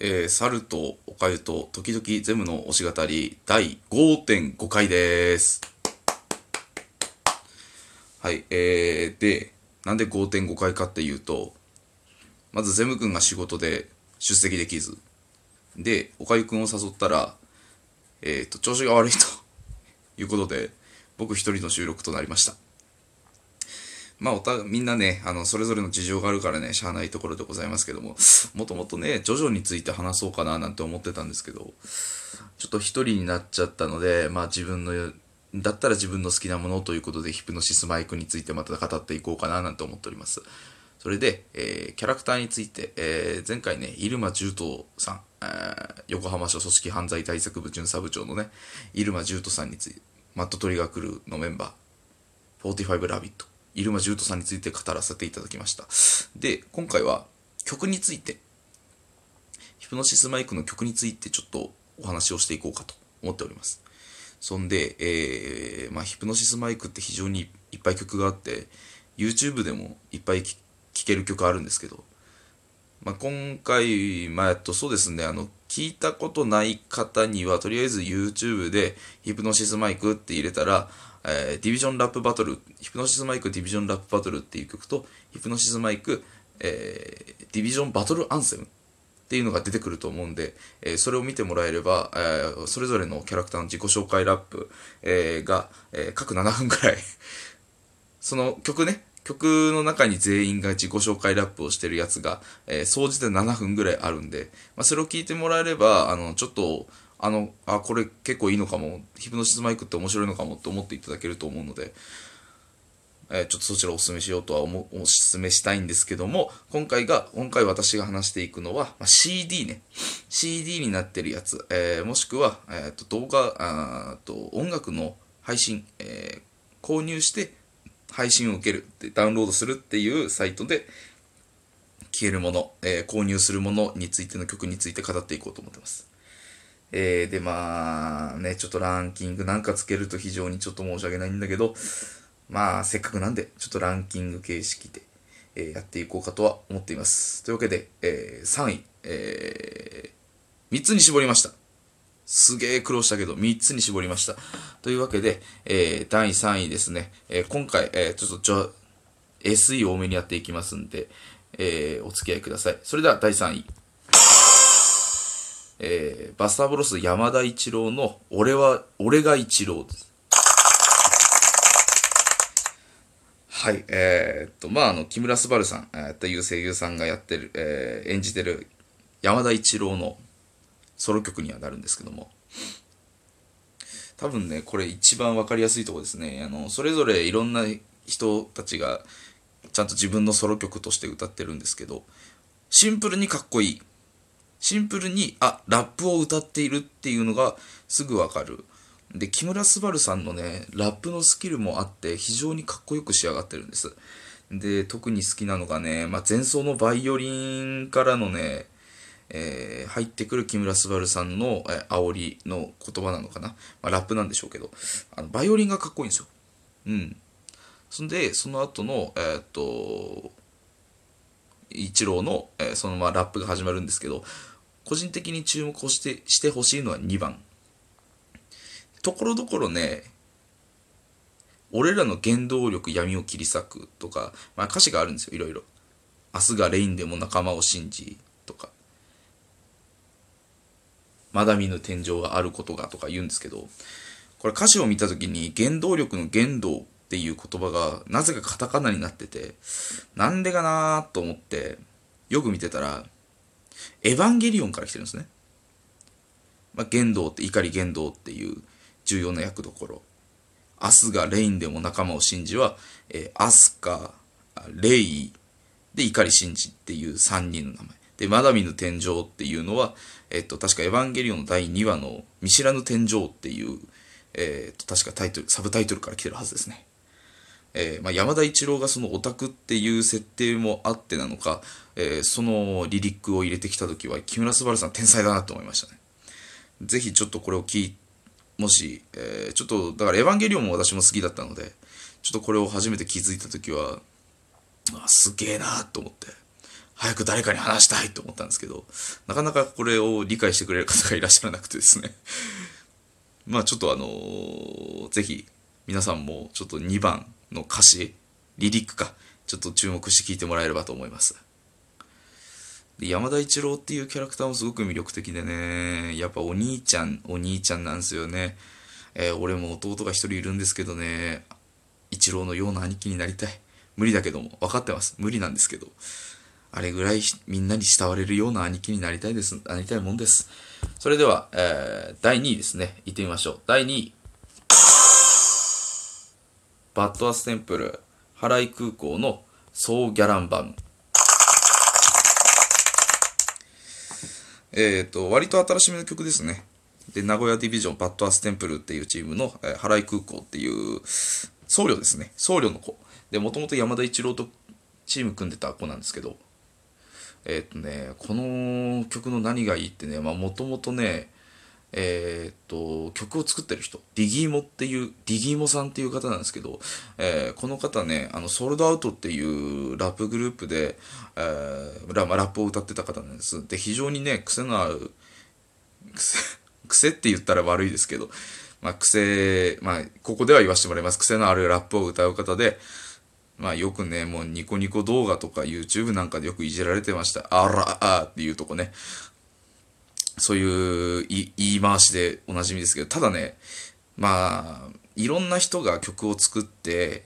えー、猿とおかゆと時々ゼムの推し語り第5.5回です。はい、えー、で、なんで5.5回かっていうと、まずゼム君が仕事で出席できず、で、おかゆくんを誘ったら、えっ、と、調子が悪いということで、僕一人の収録となりました。まあ、おた、みんなね、あの、それぞれの事情があるからね、しゃあないところでございますけども、もともとね、ジョジョについて話そうかななんて思ってたんですけど、ちょっと一人になっちゃったので、まあ自分の、だったら自分の好きなものということで、ヒプノシスマイクについてまた語っていこうかななんて思っております。それで、えーキャラクターについて、えー前回ね、入間重斗さん、横浜署組織犯罪対策部巡査部長のね、入間重斗さんについて、マットトリガークルーのメンバー、45ラビット、入間重斗さんについて語らせていただきました。で、今回は曲について、ヒプノシスマイクの曲についてちょっとお話をしていこうかと思っております。そんで、えーまあ、ヒプノシスマイクって非常にいっぱい曲があって、YouTube でもいっぱい聴ける曲あるんですけど、まあ、今回、まあ、えっと、そうですね、あの、聞いたことない方には、とりあえず YouTube で、ヒプノシスマイクって入れたら、えーディビジョンラップバトル、ヒプノシスマイクディビジョンラップバトルっていう曲と、ヒプノシスマイク、えーディビジョンバトルアンセムっていうのが出てくると思うんで、えーそれを見てもらえれば、えーそれぞれのキャラクターの自己紹介ラップ、えーが、え各7分くらい、その曲ね、曲の中に全員が自己紹介ラップをしてるやつが、えー総じて7分ぐらいあるんで、まあ、それを聞いてもらえれば、あの、ちょっと、あの、あ、これ結構いいのかも、ヒプノシスマイクって面白いのかもって思っていただけると思うので、えーちょっとそちらをお勧めしようとは思、お勧めしたいんですけども、今回が、今回私が話していくのは、まあ、CD ね。CD になってるやつ、えーもしくは、えーと動画あと、音楽の配信、えー購入して配信を受けるって、ダウンロードするっていうサイトで、消えるもの、えー購入するものについての曲について語っていこうと思ってます。えーで、まあ、ね、ちょっとランキングなんかつけると非常にちょっと申し訳ないんだけど、まあ、せっかくなんで、ちょっとランキング形式で、えーやっていこうかとは思っています。というわけで、えー3位、えー3つに絞りました。すげえ苦労したけど、3つに絞りました。というわけで、えー第3位ですね。えー今回、えーちょっと、ちょ、SE 多めにやっていきますんで、えーお付き合いください。それでは第3位。えーバスターブロス山田一郎の俺は、俺が一郎です。はい、えーっと、まあ、あの、木村昴さん、えー、という声優さんがやってる、えー演じてる山田一郎のソロ曲にはなるんですけども、多分ね、これ一番わかりやすいとこですね。あの、それぞれいろんな人たちが、ちゃんと自分のソロ曲として歌ってるんですけど、シンプルにかっこいい。シンプルに、あ、ラップを歌っているっていうのがすぐわかる。で、木村昴さんのね、ラップのスキルもあって、非常にかっこよく仕上がってるんです。で、特に好きなのがね、まあ、前奏のバイオリンからのね、えー入ってくる木村昴さんの、えー煽りの言葉なのかな？まあ、ラップなんでしょうけど、あのバイオリンがかっこいいんですよ。うん。そんで、その後の、えーっと、一郎の、えーそのままラップが始まるんですけど、個人的に注目をしてしてほしいのは2番。ところどころね、俺らの原動力闇を切り裂くとか、まあ歌詞があるんですよ、いろいろ。明日がレインでも仲間を信じとか、まだ見ぬ天井があることがとか言うんですけど、これ歌詞を見たときに原動力の原動っていう言葉がなぜかカタカナになってて、なんでかなーと思って、よく見てたら、エヴァンゲリオンから来てるんですね。まあ、玄道って、怒り玄道っていう重要な役どころ。アスがレインでも仲間を信じは、えーアスカ、レイ、で、怒り信じっていう3人の名前。で、まだ見ぬ天井っていうのは、えっと、確かエヴァンゲリオンの第2話の見知らぬ天井っていう、えっと、確かタイトル、サブタイトルから来てるはずですね。えーまあ、山田一郎がそのオタクっていう設定もあってなのか、えーそのリリックを入れてきた時は木村昴さん天才だなと思いましたね。ぜひちょっとこれを聞いもし、えーちょっとだからエヴァンゲリオンも私も好きだったのでちょっとこれを初めて気づいた時はあすげえなと思って早く誰かに話したいと思ったんですけど、なかなかこれを理解してくれる方がいらっしゃらなくてですね。まあちょっとあのーぜひ皆さんもちょっと2番の歌詞、リリックか、ちょっと注目して聞いてもらえればと思います。で山田一郎っていうキャラクターもすごく魅力的でね、やっぱお兄ちゃん、お兄ちゃんなんですよね。えー俺も弟が一人いるんですけどね、一郎のような兄貴になりたい。無理だけども、分かってます。無理なんですけど。あれぐらいみんなに慕われるような兄貴になりたいです。なりたいもんです。それでは、えー第2位ですね。行ってみましょう。第2位。バッドアステンプル、原井空港のソーギャランバム。えっ、と、割と新しめの曲ですね。で、名古屋ディビジョン、 Bad Ass Temple っていうチームの、えー波羅夷空却っていう僧侶ですね。僧侶の子。で、もともと山田一郎とチーム組んでた子なんですけど、えーっとね、この曲の何がいいってね、まあもともとね、えーっと、曲を作ってる人、 DIGGY-MO' っていう、 DIGGY-MO' さんっていう方なんですけど、えーこの方ね、あの、 SOUL'd OUT っていうラップグループで、えーララップを歌ってた方なんです。で、非常にね、癖のある、癖、癖って言ったら悪いですけど、まあ癖、まあ、ここでは言わせてもらいます。癖のあるラップを歌う方で、まあよくね、もうニコニコ動画とか YouTube なんかでよくいじられてました。あらあっていうとこね。そういう言い回しでおなじみですけど、ただね、まあ、いろんな人が曲を作って、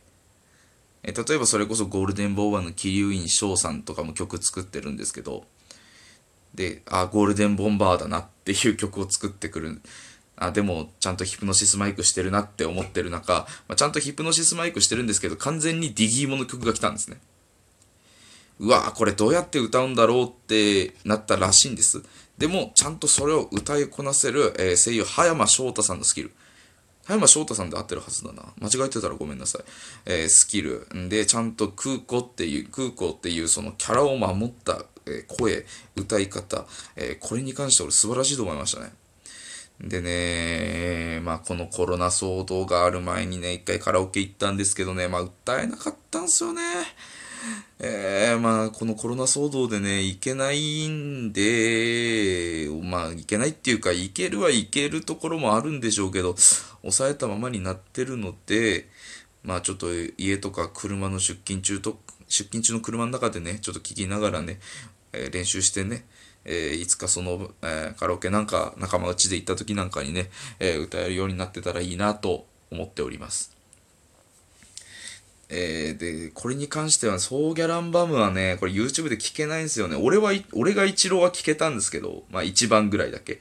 え例えばそれこそゴールデンボーバーの桐生院翔さんとかも曲作ってるんですけど、で、あ、ゴールデンボンバーだなっていう曲を作ってくる。あ、でも、ちゃんとヒプノシスマイクしてるなって思ってる中、まあ、ちゃんとヒプノシスマイクしてるんですけど、完全にディギーモの曲が来たんですね。うわこれどうやって歌うんだろうってなったらしいんです。でも、ちゃんとそれを歌いこなせる、えー声優、葉山翔太さんのスキル。葉山翔太さんで合ってるはずだな。間違えてたらごめんなさい。えースキル。で、ちゃんと空港っていう、空港っていうそのキャラを守った、えー声、歌い方、えーこれに関して俺素晴らしいと思いましたね。でね、まあこのコロナ騒動がある前にね、一回カラオケ行ったんですけどね、まあ歌えなかったんすよね。えー、まあこのコロナ騒動でね、行けないんで、まあ行けないっていうか、行けるは行けるところもあるんでしょうけど、抑えたままになってるので、まあちょっと家とか車の出勤中と、出勤中の車の中でね、ちょっと聞きながらね、えー練習してね、えーいつかその、えーカラオケなんか仲間内で行った時なんかにね、えー歌えるようになってたらいいなと思っております。えーで、これに関しては、ソーギャランバムはね、これ YouTube で聞けないんですよね。俺は、俺が一郎は聞けたんですけど、まあ一番ぐらいだけ。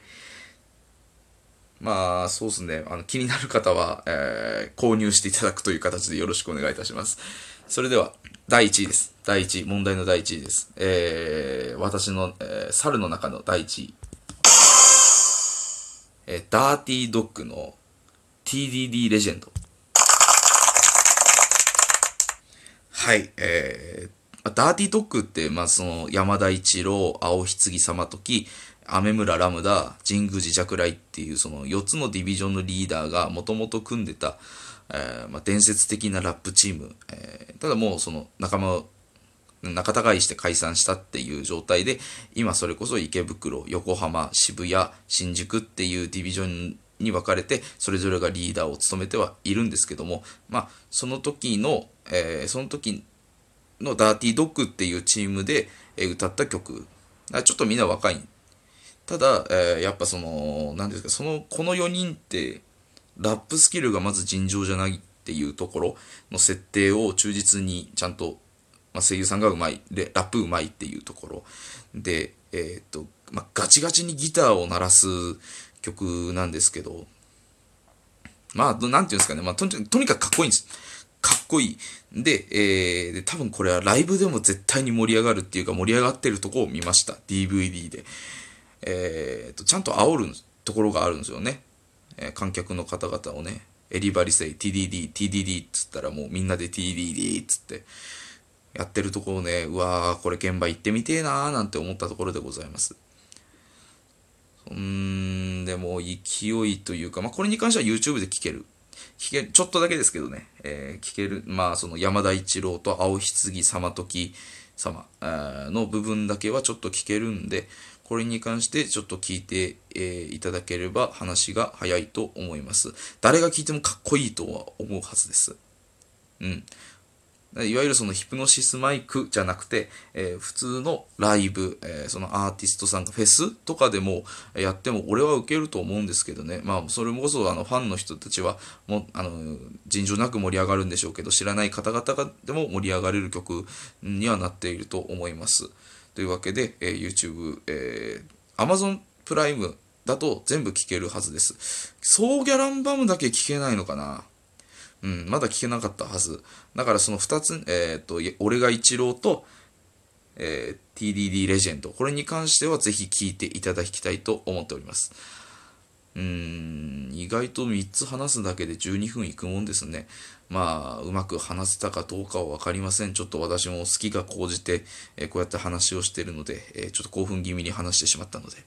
まあ、そうですね。あの、気になる方は、えー購入していただくという形でよろしくお願いいたします。それでは、第1位です。第1位、問題の第1位です。えー、私の、えー猿の中の第1位。えーダーティードッグの TDD レジェンド。はい、えー、ダーティードッグって、まあ、その、山田一郎、青棺様時、雨村ラムダ、神宮寺ジャクライっていう、その4つのディビジョンのリーダーがもともと組んでた、えーまあ、伝説的なラップチーム。えーただもう、その、仲間を、仲違いして解散したっていう状態で、今それこそ池袋、横浜、渋谷、新宿っていうディビジョンに分かれて、それぞれがリーダーを務めてはいるんですけども、まあ、その時の、えーその時のダーティードッグっていうチームで、歌った曲。ちょっとみんな若い。ただ、えーやっぱその、なんですか、その、この4人って、ラップスキルがまず尋常じゃないっていうところの設定を忠実にちゃんと、まあ、声優さんがうまい、で、ラップうまいっていうところで、えーっと、まあ、ガチガチにギターを鳴らす曲なんですけど、まあ、なんていうんですかね、まあ、とにかくかっこいいんです。かっこいい。で、えーで、多分これはライブでも絶対に盛り上がるっていうか盛り上がってるとこを見ました。DVD で。えーと、ちゃんと煽るところがあるんですよね。えー観客の方々をね、エリバリセイ、TDD、TDD っつったらもうみんなで TDD っつってやってるところね、うわー、これ現場行ってみてえなーなんて思ったところでございます。うーん、でも勢いというか、まあこれに関しては YouTube で聴ける。聞けちょっとだけですけどね、えー聞ける、まあ、その山田一郎と青棺様時様の部分だけはちょっと聞けるんで、これに関してちょっと聞いて、えーいただければ話が早いと思います。誰が聞いてもかっこいいとは思うはずです。うん。いわゆるそのヒプノシスマイクじゃなくて、えー普通のライブ、えーそのアーティストさんがフェスとかでもやっても俺は受けると思うんですけどね。まあそれもこそあのファンの人たちはもうあの尋常なく盛り上がるんでしょうけど知らない方々がでも盛り上がれる曲にはなっていると思います。というわけで、えー YouTube、えー Amazon プライムだと全部聴けるはずです。ソーギャランバムだけ聴けないのかな？うん、まだ聞けなかったはず。だからその2つ、えっ、と、俺が一郎と、えー TDD レジェンド。これに関してはぜひ聞いていただきたいと思っております。うーん、意外と3つ話すだけで12分いくもんですね。まあ、うまく話せたかどうかは分かりません。ちょっと私も好きが高じて、えこうやって話をしてるので、えちょっと興奮気味に話してしまったので。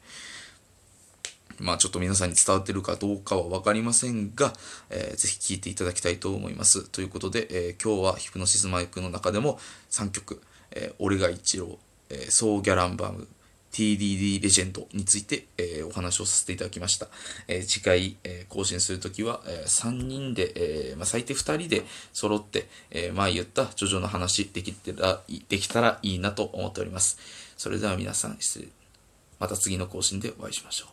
まあちょっと皆さんに伝わってるかどうかは分かりませんが、えーぜひ聴いていただきたいと思います。ということで、えー今日はヒプノシスマイクの中でも3曲、えー俺が一郎、えーソーギャランバム、TDD レジェンドについて、えーお話をさせていただきました。えー次回、えー更新するときは、え3人で、えーまあ、最低2人で揃って、えー前言ったジョジョの話できてらできたらいいなと思っております。それでは皆さん、失礼。また次の更新でお会いしましょう。